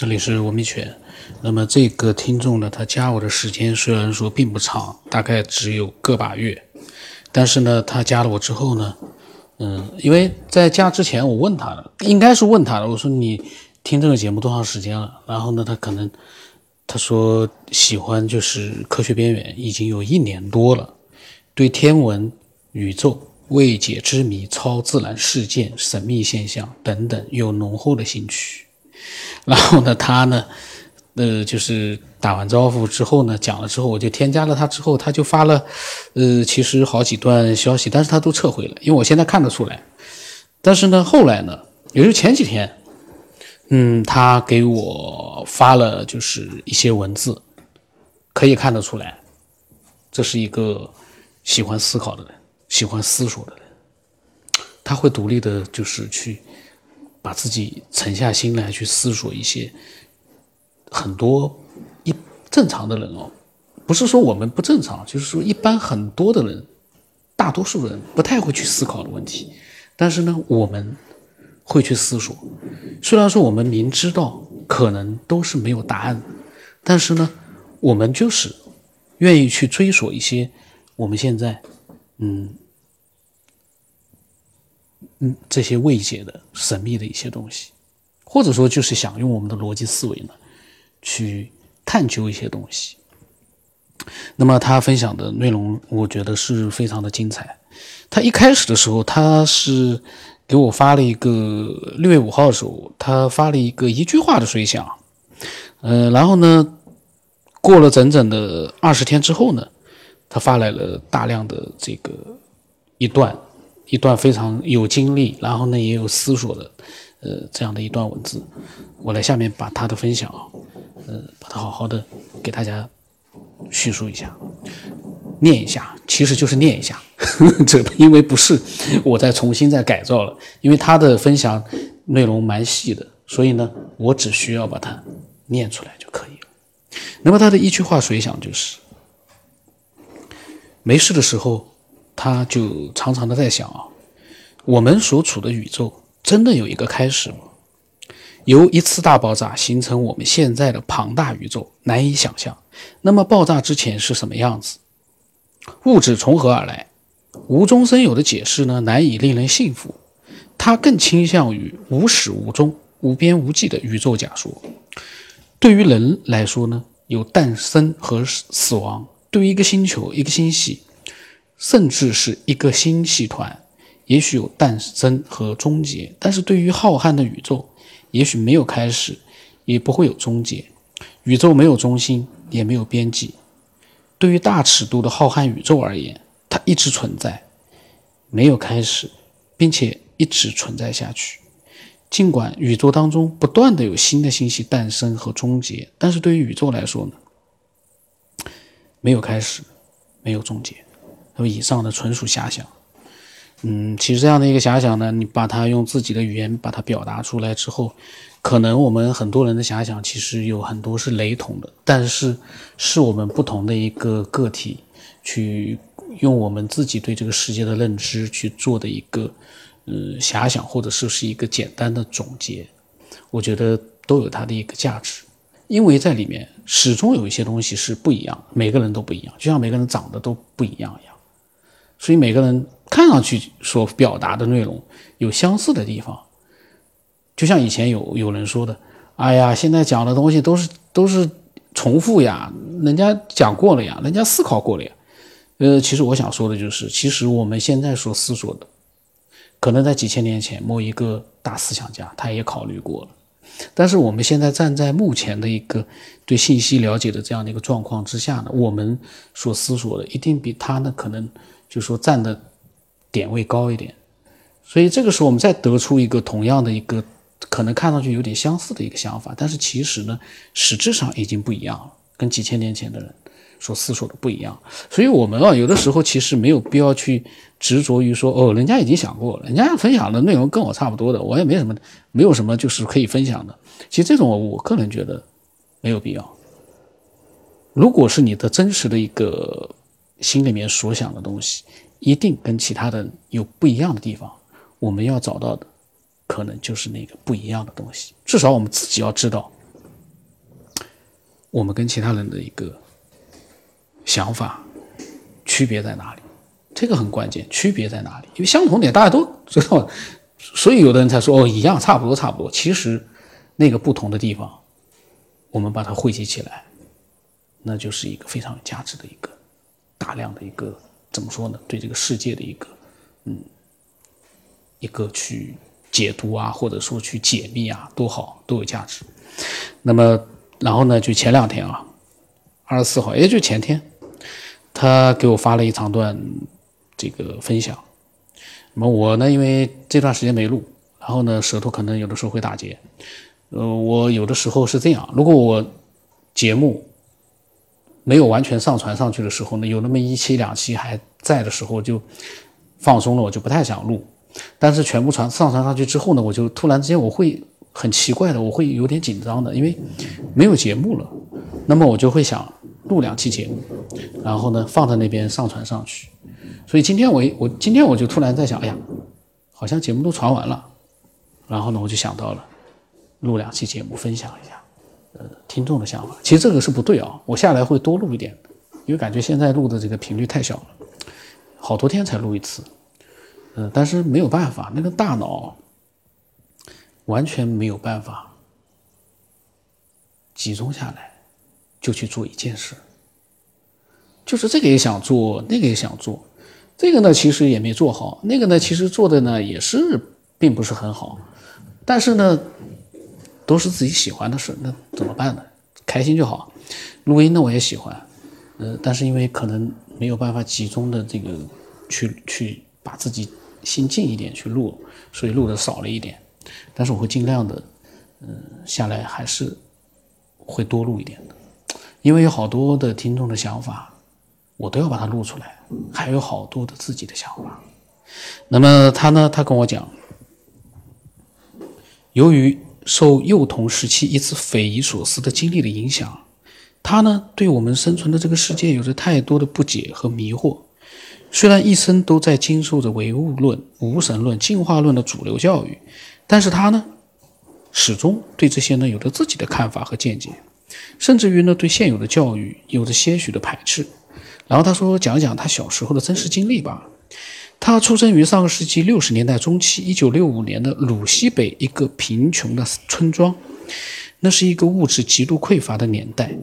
这里是文明犬。那么这个听众呢，他加我的时间虽然说并不长，大概只有个把月，但是呢，他加了我之后呢，嗯，因为在加之前我问他了，应该是问他的，我说你听这个节目多长时间了？然后呢，他可能他说喜欢就是科学边缘，已经有一年多了，对天文、宇宙、未解之谜、超自然事件、神秘现象等等有浓厚的兴趣。然后呢，他呢，呃，就是打完招呼之后呢，讲了之后，我就添加了他。之后他就发了，呃，其实好几段消息，但是他都撤回了，因为我现在看得出来。但是呢，后来呢，也就前几天，嗯，他给我发了就是一些文字，可以看得出来，这是一个喜欢思考的人，喜欢思索的人，他会独立的，就是去。把自己沉下心来去思索一些很多一正常的人哦，不是说我们不正常，就是说一般很多的人，大多数人不太会去思考的问题，但是呢，我们会去思索。虽然说我们明知道可能都是没有答案，但是呢，我们就是愿意去追索一些我们现在嗯。嗯，这些未解的神秘的一些东西，或者说就是想用我们的逻辑思维呢，去探究一些东西。那么他分享的内容，我觉得是非常的精彩。他一开始的时候，他是给我发了一个六月五号的时候，他发了一个一句话的随想。呃，然后呢，过了整整的二十天之后呢，他发来了大量的这个一段。一段非常有经历，然后呢也有思索的，呃，这样的一段文字，我来下面把他的分享啊，呃，把它好好的给大家叙述一下，念一下，其实就是念一下，这因为不是我再重新再改造了，因为他的分享内容蛮细的，所以呢，我只需要把它念出来就可以了。那么他的一句话随想就是：没事的时候。他就常常的在想啊，我们所处的宇宙真的有一个开始吗？由一次大爆炸形成我们现在的庞大宇宙，难以想象。那么爆炸之前是什么样子？物质从何而来？无中生有的解释呢，难以令人信服。它更倾向于无始无终、无边无际的宇宙假说。对于人来说呢，有诞生和死亡；对于一个星球、一个星系。甚至是一个星系团，也许有诞生和终结，但是对于浩瀚的宇宙，也许没有开始，也不会有终结。宇宙没有中心，也没有边际。对于大尺度的浩瀚宇宙而言，它一直存在，没有开始，并且一直存在下去。尽管宇宙当中不断的有新的信息诞生和终结，但是对于宇宙来说呢，没有开始，没有终结。那么以上的纯属遐想，嗯，其实这样的一个遐想呢，你把它用自己的语言把它表达出来之后，可能我们很多人的遐想其实有很多是雷同的，但是是我们不同的一个个体去用我们自己对这个世界的认知去做的一个，嗯，遐想或者是是一个简单的总结，我觉得都有它的一个价值，因为在里面始终有一些东西是不一样，每个人都不一样，就像每个人长得都不一样一样。所以每个人看上去所表达的内容有相似的地方，就像以前有有人说的：“哎呀，现在讲的东西都是都是重复呀，人家讲过了呀，人家思考过了呀。”呃，其实我想说的就是，其实我们现在所思索的，可能在几千年前某一个大思想家他也考虑过了，但是我们现在站在目前的一个对信息了解的这样的一个状况之下呢，我们所思索的一定比他呢可能。就说站的点位高一点，所以这个时候我们再得出一个同样的一个可能看上去有点相似的一个想法，但是其实呢，实质上已经不一样了，跟几千年前的人所思索的不一样。所以我们啊，有的时候其实没有必要去执着于说，哦，人家已经想过了，人家分享的内容跟我差不多的，我也没什么，没有什么就是可以分享的。其实这种我个人觉得没有必要。如果是你的真实的一个。心里面所想的东西，一定跟其他的有不一样的地方。我们要找到的，可能就是那个不一样的东西。至少我们自己要知道，我们跟其他人的一个想法区别在哪里？这个很关键，区别在哪里？因为相同点大家都知道，所以有的人才说哦一样，差不多，差不多。其实那个不同的地方，我们把它汇集起来，那就是一个非常有价值的一个大量的一个怎么说呢？对这个世界的一个嗯一个去解读啊，或者说去解密啊，都好，都有价值。那么然后呢，就前两天啊，二十四号，也就前天，他给我发了一长段。这个分享，那么我呢，因为这段时间没录，然后呢，舌头可能有的时候会打结，呃，我有的时候是这样，如果我节目没有完全上传上去的时候呢，有那么一期两期还在的时候，就放松了，我就不太想录，但是全部传上传上去之后呢，我就突然之间我会很奇怪的，我会有点紧张的，因为没有节目了，那么我就会想录两期节目，然后呢，放在那边上传上去。所以今天我我今天我就突然在想，哎呀，好像节目都传完了，然后呢，我就想到了录两期节目分享一下，呃，听众的想法。其实这个是不对啊，我下来会多录一点，因为感觉现在录的这个频率太小了，好多天才录一次，呃，但是没有办法，那个大脑完全没有办法集中下来就去做一件事，就是这个也想做，那个也想做。这个呢，其实也没做好；那个呢，其实做的呢也是并不是很好。但是呢，都是自己喜欢的事，那怎么办呢？开心就好。录音呢，我也喜欢，呃，但是因为可能没有办法集中的这个去去把自己心静一点去录，所以录的少了一点。但是我会尽量的，嗯，下来还是会多录一点的，因为有好多的听众的想法。我都要把它录出来，还有好多的自己的想法。那么他呢？他跟我讲，由于受幼童时期一次匪夷所思的经历的影响，他呢对我们生存的这个世界有着太多的不解和迷惑。虽然一生都在经受着唯物论、无神论、进化论的主流教育，但是他呢始终对这些呢有着自己的看法和见解，甚至于呢对现有的教育有着些许的排斥。然后他说：“讲讲他小时候的真实经历吧。他出生于上个世纪六十年代中期，一九六五年的鲁西北一个贫穷的村庄。那是一个物质极度匮乏的年代。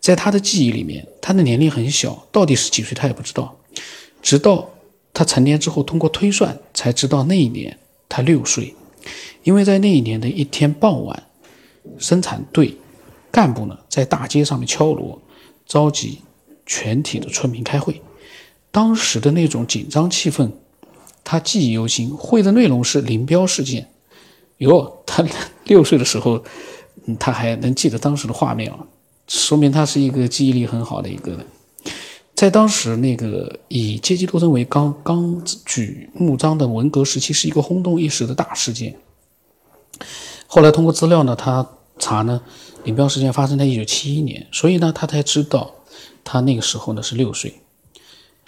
在他的记忆里面，他的年龄很小，到底是几岁他也不知道。直到他成年之后，通过推算才知道那一年他六岁。因为在那一年的一天傍晚，生产队干部呢在大街上面敲锣，召集。”全体的村民开会，当时的那种紧张气氛，他记忆犹新。会的内容是林彪事件。哟，他 六岁的时候，他还能记得当时的画面啊，说明他是一个记忆力很好的一个人。在当时那个以阶级斗争为纲纲举目张的文革时期，是一个轰动一时的大事件。后来通过资料呢，他查呢，林彪事件发生在一九七一年，所以呢，他才知道。他那个时候呢是六岁，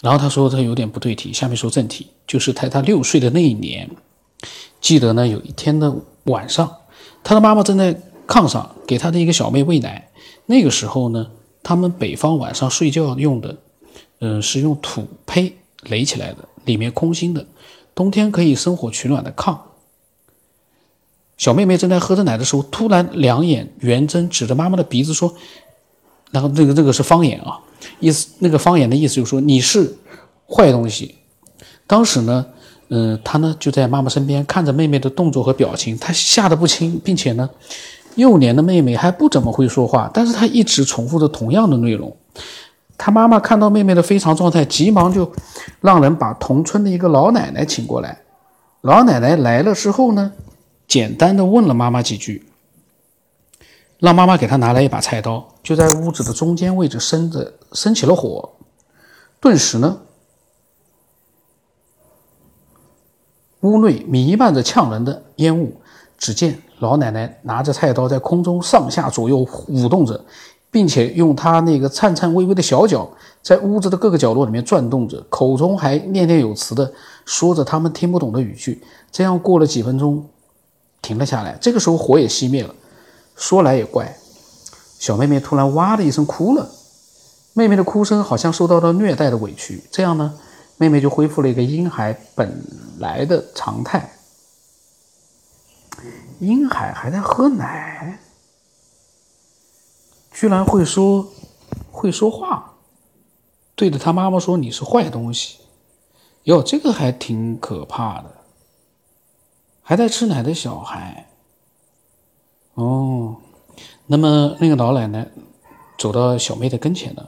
然后他说他有点不对题，下面说正题，就是在他六岁的那一年，记得呢有一天的晚上，他的妈妈正在炕上给他的一个小妹喂奶，那个时候呢，他们北方晚上睡觉用的，嗯，是用土坯垒起来的，里面空心的，冬天可以生火取暖的炕。小妹妹正在喝着奶的时候，突然两眼圆睁，指着妈妈的鼻子说。然后这个这个是方言啊，意思那个方言的意思就是说你是坏东西。当时呢，嗯，他呢就在妈妈身边看着妹妹的动作和表情，他吓得不轻，并且呢，幼年的妹妹还不怎么会说话，但是她一直重复着同样的内容。他妈妈看到妹妹的非常状态，急忙就让人把同村的一个老奶奶请过来。老奶奶来了之后呢，简单的问了妈妈几句。让妈妈给他拿来一把菜刀，就在屋子的中间位置生着，生起了火。顿时呢，屋内弥漫着呛人的烟雾。只见老奶奶拿着菜刀在空中上下左右舞动着，并且用她那个颤颤巍巍的小脚在屋子的各个角落里面转动着，口中还念念有词的说着他们听不懂的语句。这样过了几分钟，停了下来。这个时候火也熄灭了。说来也怪，小妹妹突然哇的一声哭了，妹妹的哭声好像受到了虐待的委屈。这样呢，妹妹就恢复了一个婴孩本来的常态。婴孩还在喝奶，居然会说会说话，对着他妈妈说：“你是坏东西。”哟，这个还挺可怕的。还在吃奶的小孩，哦，那么那个老奶奶走到小妹的跟前呢，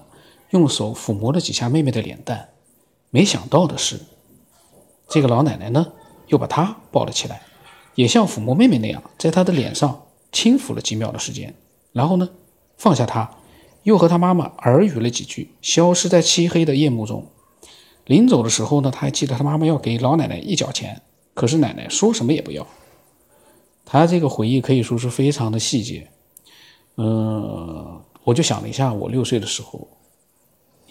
用手抚摸了几下妹妹的脸蛋。没想到的是，这个老奶奶呢，又把她抱了起来，也像抚摸妹妹那样，在她的脸上轻抚了几秒的时间，然后呢，放下她，又和她妈妈耳语了几句，消失在漆黑的夜幕中。临走的时候呢，他还记得他妈妈要给老奶奶一角钱。可是奶奶说什么也不要，他这个回忆可以说是非常的细节。嗯，我就想了一下，我六岁的时候，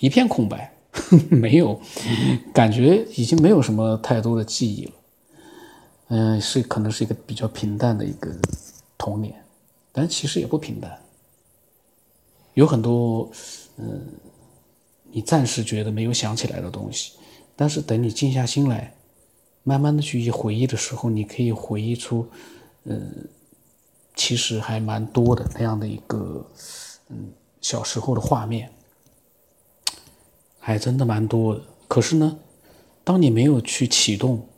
一片空白，没有感觉，已经没有什么太多的记忆了。嗯，是可能是一个比较平淡的一个童年，但其实也不平淡，有很多嗯，你暂时觉得没有想起来的东西，但是等你静下心来。慢慢的去回忆的时候，你可以回忆出，嗯，其实还蛮多的那样的一个，嗯，小时候的画面，还真的蛮多的。可是呢，当你没有去启动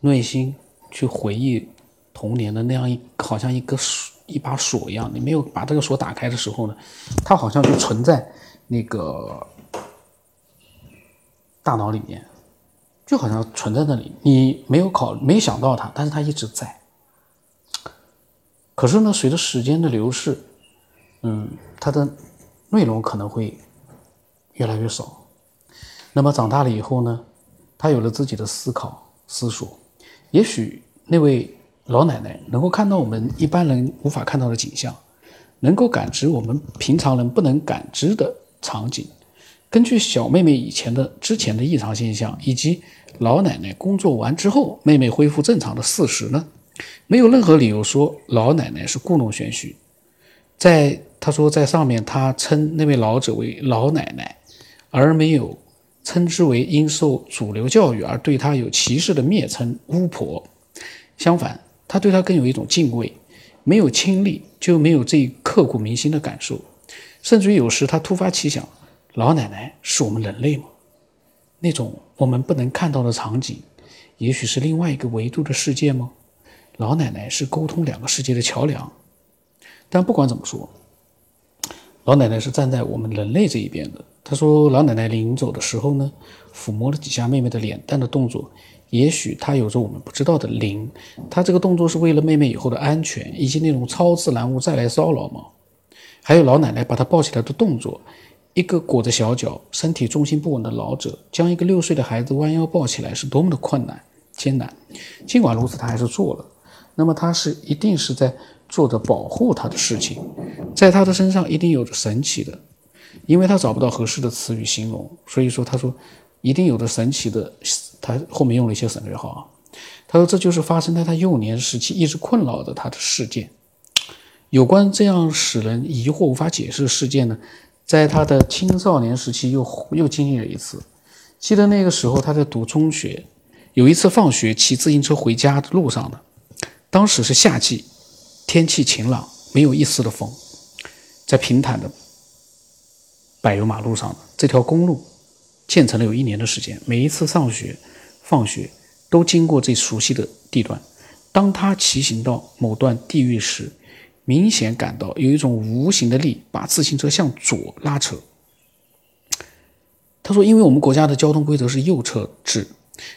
内心去回忆童年的那样一，好像一个锁一把锁一样，你没有把这个锁打开的时候呢，它好像就存在那个大脑里面。就好像存在那里，你没有考，没想到它，但是它一直在。可是呢，随着时间的流逝，嗯，它的内容可能会越来越少。那么长大了以后呢，他有了自己的思考、思索。也许那位老奶奶能够看到我们一般人无法看到的景象，能够感知我们平常人不能感知的场景。根据小妹妹以前的之前的异常现象，以及老奶奶工作完之后妹妹恢复正常的事实呢，没有任何理由说老奶奶是故弄玄虚。在他说在上面，他称那位老者为老奶奶，而没有称之为因受主流教育而对她有歧视的蔑称巫婆。相反，他对她更有一种敬畏。没有亲历，就没有这一刻骨铭心的感受，甚至于有时他突发奇想。老奶奶是我们人类吗？那种我们不能看到的场景，也许是另外一个维度的世界吗？老奶奶是沟通两个世界的桥梁。但不管怎么说，老奶奶是站在我们人类这一边的。她说，老奶奶临走的时候呢，抚摸了几下妹妹的脸蛋的动作，也许她有着我们不知道的灵。她这个动作是为了妹妹以后的安全，以及那种超自然物再来骚扰吗？还有老奶奶把她抱起来的动作。一个裹着小脚、身体重心不稳的老者，将一个六岁的孩子弯腰抱起来，是多么的困难、艰难。尽管如此，他还是做了。那么，他是一定是在做着保护他的事情，在他的身上一定有着神奇的，因为他找不到合适的词语形容，所以说他说一定有着神奇的。他后面用了一些省略号啊。他说这就是发生在他幼年时期一直困扰着他的事件。有关这样使人疑惑、无法解释的事件呢？在他的青少年时期，又又经历了一次。记得那个时候，他在读中学，有一次放学骑自行车回家的路上呢，当时是夏季，天气晴朗，没有一丝的风，在平坦的柏油马路上，这条公路建成了有一年的时间，每一次上学、放学都经过这熟悉的地段。当他骑行到某段地域时，明显感到有一种无形的力把自行车向左拉扯。他说：“因为我们国家的交通规则是右侧制，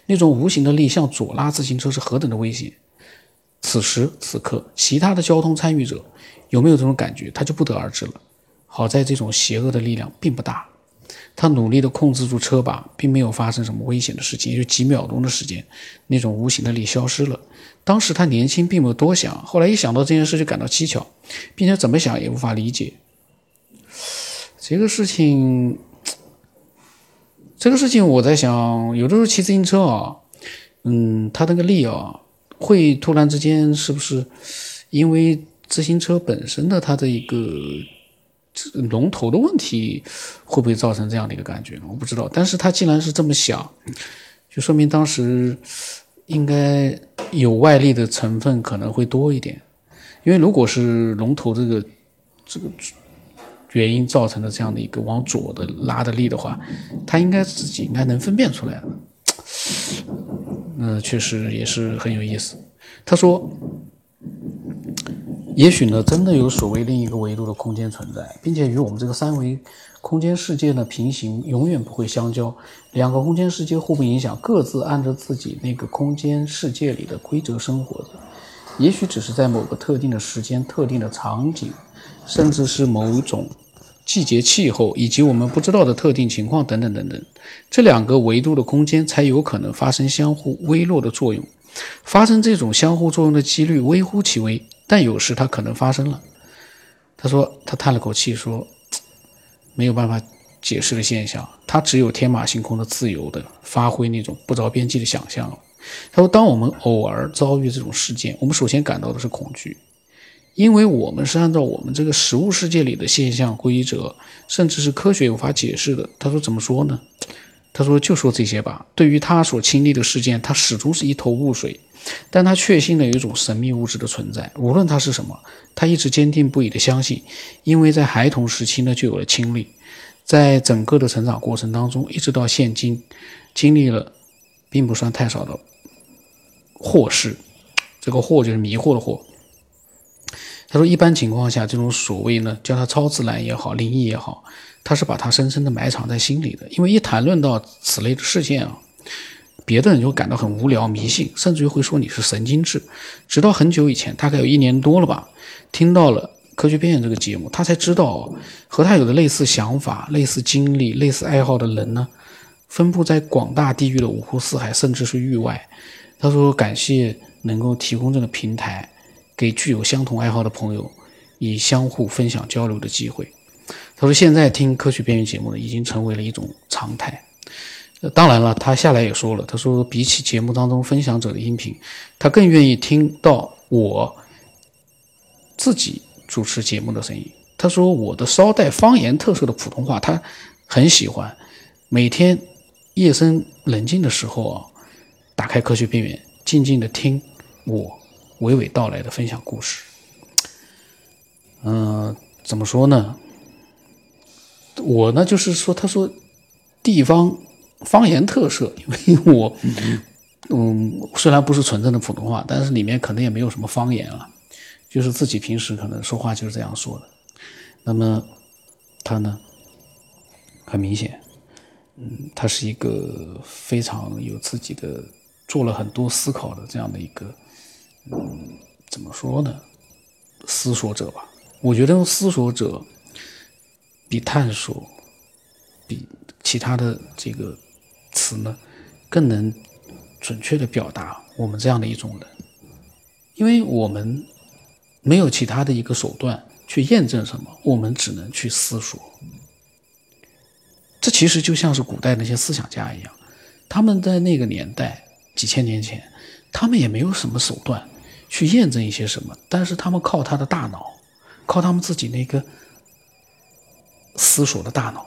那种无形的力向左拉自行车是何等的危险。”此时此刻，其他的交通参与者有没有这种感觉，他就不得而知了。好在这种邪恶的力量并不大。他努力地控制住车把，并没有发生什么危险的事情。也就几秒钟的时间，那种无形的力消失了。当时他年轻，并没有多想。后来一想到这件事，就感到蹊跷，并且怎么想也无法理解。这个事情，这个事情，我在想，有的时候骑自行车啊，嗯，他那个力啊，会突然之间是不是因为自行车本身的它的一个龙头的问题会不会造成这样的一个感觉？我不知道。但是他既然是这么想，就说明当时应该有外力的成分可能会多一点。因为如果是龙头这个这个原因造成的这样的一个往左的拉的力的话，他应该自己应该能分辨出来的。嗯，确实也是很有意思。他说。也许呢，真的有所谓另一个维度的空间存在，并且与我们这个三维空间世界呢平行，永远不会相交。两个空间世界互不影响，各自按照自己那个空间世界里的规则生活着。也许只是在某个特定的时间、特定的场景，甚至是某种季节、气候以及我们不知道的特定情况等等等等，这两个维度的空间才有可能发生相互微弱的作用。发生这种相互作用的几率微乎其微。但有时它可能发生了，他说，他叹了口气说，没有办法解释的现象，它只有天马行空的自由的发挥那种不着边际的想象了。他说，当我们偶尔遭遇这种事件，我们首先感到的是恐惧，因为我们是按照我们这个实物世界里的现象规则，甚至是科学无法解释的。他说，怎么说呢？他说，就说这些吧。对于他所亲历的事件，他始终是一头雾水。但他确信了有一种神秘物质的存在，无论它是什么，他一直坚定不移地相信，因为在孩童时期呢就有了亲历，在整个的成长过程当中，一直到现今，经历了并不算太少的祸事，这个祸就是迷惑的祸。他说，一般情况下，这种所谓呢，叫它超自然也好，灵异也好，他是把它深深地埋藏在心里的，因为一谈论到此类的事件啊。别的人就感到很无聊、迷信，甚至于会说你是神经质。直到很久以前，大概有一年多了吧，听到了《科学边缘》这个节目，他才知道和他有的类似想法、类似经历、类似爱好的人呢，分布在广大地域的五湖四海，甚至是域外。他说：“感谢能够提供这个平台，给具有相同爱好的朋友以相互分享交流的机会。”他说：“现在听《科学边缘》节目呢，已经成为了一种常态。”当然了，他下来也说了，他说比起节目当中分享者的音频，他更愿意听到我自己主持节目的声音。他说我的稍带方言特色的普通话，他很喜欢。每天夜深人静的时候啊，打开科学边缘，静静的听我娓娓道来的分享故事。嗯，怎么说呢？我呢，就是说，他说地方。方言特色，因为我，嗯，虽然不是纯正的普通话，但是里面可能也没有什么方言了，就是自己平时可能说话就是这样说的。那么他呢，很明显，嗯，他是一个非常有自己的，做了很多思考的这样的一个，怎么说呢，思索者吧。我觉得思索者比探索，比其他的这个。词呢，更能准确的表达我们这样的一种人，因为我们没有其他的一个手段去验证什么，我们只能去思索。这其实就像是古代那些思想家一样，他们在那个年代几千年前，他们也没有什么手段去验证一些什么，但是他们靠他的大脑，靠他们自己那个思索的大脑。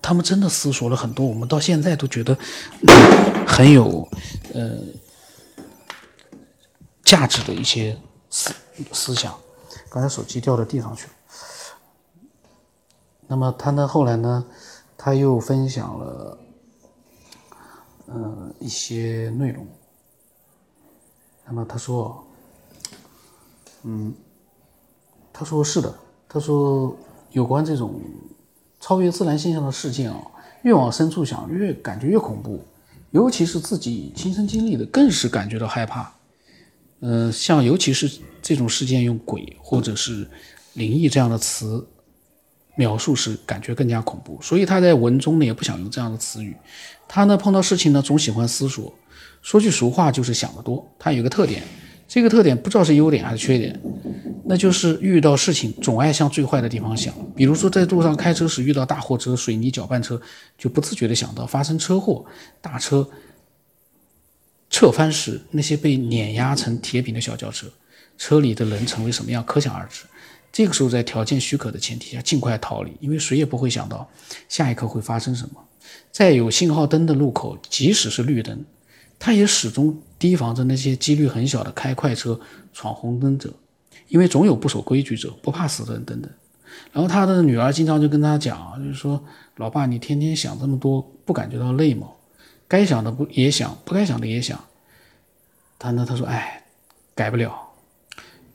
他们真的思索了很多，我们到现在都觉得很有呃价值的一些思思想。刚才手机掉到地上去了。那么他呢？后来呢？他又分享了呃一些内容。那么他说，嗯，他说是的，他说有关这种。超越自然现象的事件啊，越往深处想，越感觉越恐怖，尤其是自己亲身经历的，更是感觉到害怕。呃，像尤其是这种事件，用鬼或者是灵异这样的词描述时，感觉更加恐怖。所以他在文中呢，也不想用这样的词语。他呢，碰到事情呢，总喜欢思索。说句俗话，就是想得多。他有个特点。这个特点不知道是优点还是缺点，那就是遇到事情总爱向最坏的地方想。比如说在路上开车时遇到大货车、水泥搅拌车，就不自觉的想到发生车祸、大车侧翻时那些被碾压成铁饼的小轿车，车里的人成为什么样，可想而知。这个时候在条件许可的前提下，尽快逃离，因为谁也不会想到下一刻会发生什么。在有信号灯的路口，即使是绿灯，他也始终提防着那些几率很小的开快车、闯红灯者，因为总有不守规矩者，不怕死的人等等。然后他的女儿经常就跟他讲，就是说：“老爸，你天天想这么多，不感觉到累吗？该想的不也想，不该想的也想。”他呢，他说：“哎，改不了，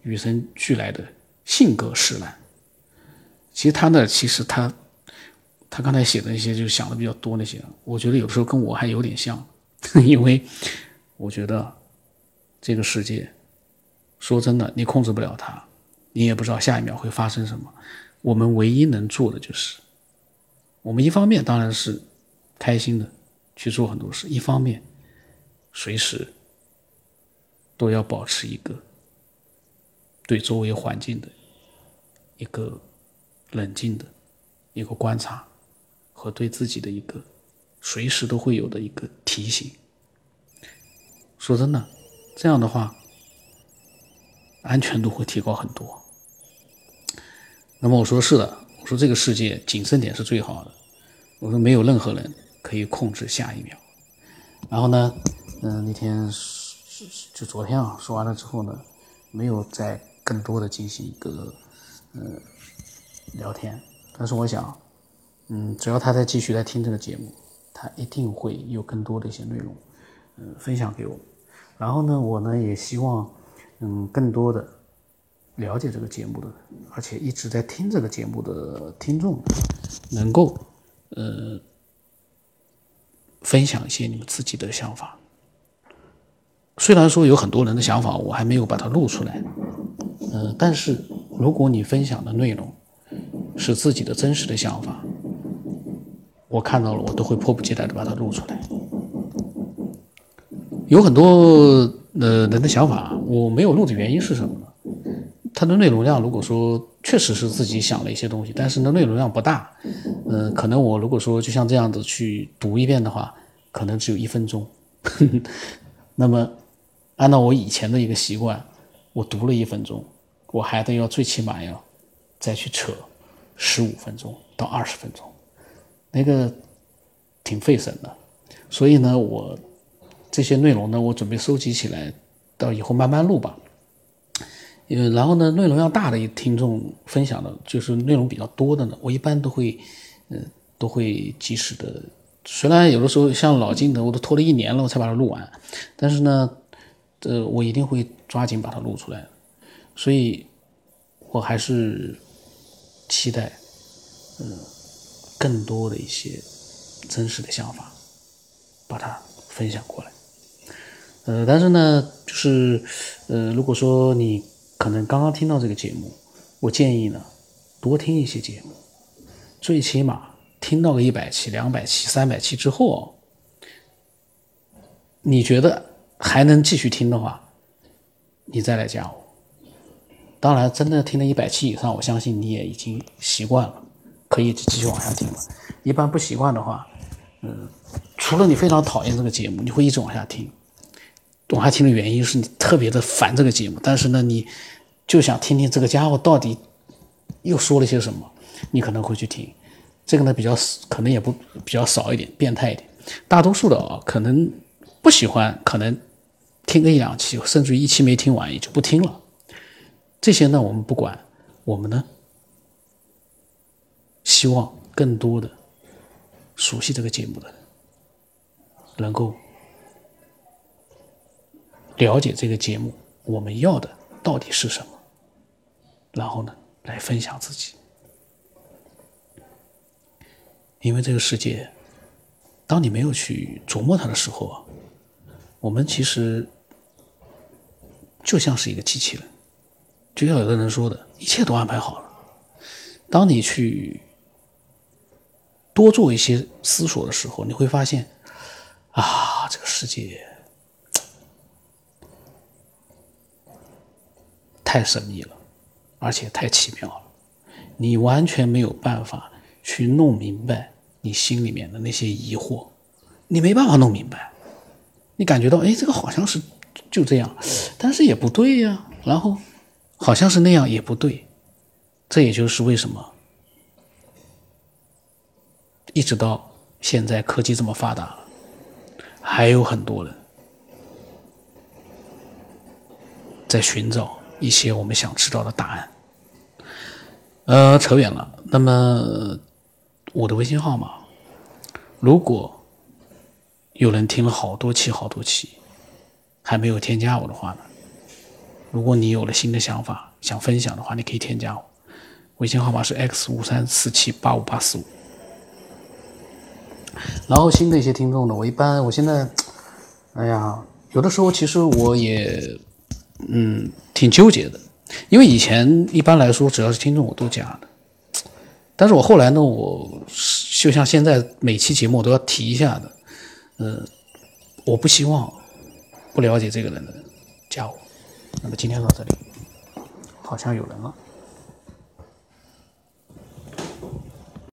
与生俱来的性格使然。”其实他呢，其实他，他刚才写的那些，就想的比较多那些，我觉得有时候跟我还有点像，因为我觉得这个世界，说真的，你控制不了它，你也不知道下一秒会发生什么。我们唯一能做的就是，我们一方面当然是开心的去做很多事，一方面随时都要保持一个对周围环境的一个冷静的一个观察和对自己的一个随时都会有的一个提醒。说真的，这样的话安全度会提高很多。那么我说是的，我说这个世界谨慎点是最好的。我说没有任何人可以控制下一秒。然后呢，嗯，那天就昨天啊，说完了之后呢，没有再更多的进行一个嗯聊天。但是我想，嗯，只要他在继续来听这个节目，他一定会有更多的一些内容嗯分享给我。然后呢，我呢也希望嗯更多的。了解这个节目的，而且一直在听这个节目的听众，能够呃分享一些你们自己的想法。虽然说有很多人的想法我还没有把它录出来，呃，但是如果你分享的内容是自己的真实的想法，我看到了我都会迫不及待的把它录出来。有很多呃人的想法我没有录的原因是什么呢？它的内容量，如果说确实是自己想了一些东西，但是呢内容量不大，嗯，可能我如果说就像这样子去读一遍的话，可能只有一分钟。那么按照我以前的一个习惯，我读了一分钟，我还得要最起码要再去扯十五分钟到二十分钟，那个挺费神的。所以呢，我这些内容呢，我准备收集起来，到以后慢慢录吧。呃，然后呢，内容要大的听众分享的，就是内容比较多的呢，我一般都会，呃，都会及时的。虽然有的时候像老金的，我都拖了一年了，我才把它录完，但是呢，呃，我一定会抓紧把它录出来。所以，我还是期待，呃，更多的一些真实的想法，把它分享过来。呃，但是呢，就是，呃，如果说你。可能刚刚听到这个节目，我建议呢，多听一些节目，最起码听到个一百期、两百期、三百期之后，你觉得还能继续听的话，你再来加我。当然，真的听了一百期以上，我相信你也已经习惯了，可以继续往下听了。一般不习惯的话，嗯，除了你非常讨厌这个节目，你会一直往下听。往下听的原因是你特别的烦这个节目，但是呢，你就想听听这个家伙到底又说了些什么，你可能会去听。这个呢比较可能也不比较少一点，变态一点。大多数的啊，可能不喜欢，可能听个一两期，甚至于一期没听完也就不听了。这些呢我们不管，我们呢希望更多的熟悉这个节目的人能够。了解这个节目，我们要的到底是什么？然后呢，来分享自己。因为这个世界，当你没有去琢磨它的时候啊，我们其实就像是一个机器人。就像有的人说的，一切都安排好了。当你去多做一些思索的时候，你会发现，啊，这个世界。太神秘了，而且太奇妙了，你完全没有办法去弄明白你心里面的那些疑惑，你没办法弄明白，你感觉到哎，这个好像是就这样，但是也不对呀，然后好像是那样也不对，这也就是为什么一直到现在科技这么发达，还有很多人在寻找一些我们想知道的答案。呃，扯远了。那么我的微信号码，如果有人听了好多期好多期，还没有添加我的话呢？如果你有了新的想法想分享的话，你可以添加我，微信号码是 x 五三四七八五八四五。然后新的一些听众呢，我一般我现在，哎呀，有的时候其实我也嗯挺纠结的，因为以前一般来说只要是听众我都加的，但是我后来呢，我就像现在每期节目我都要提一下的。呃，我不希望不了解这个人的人加我。那么今天到这里，好像有人了。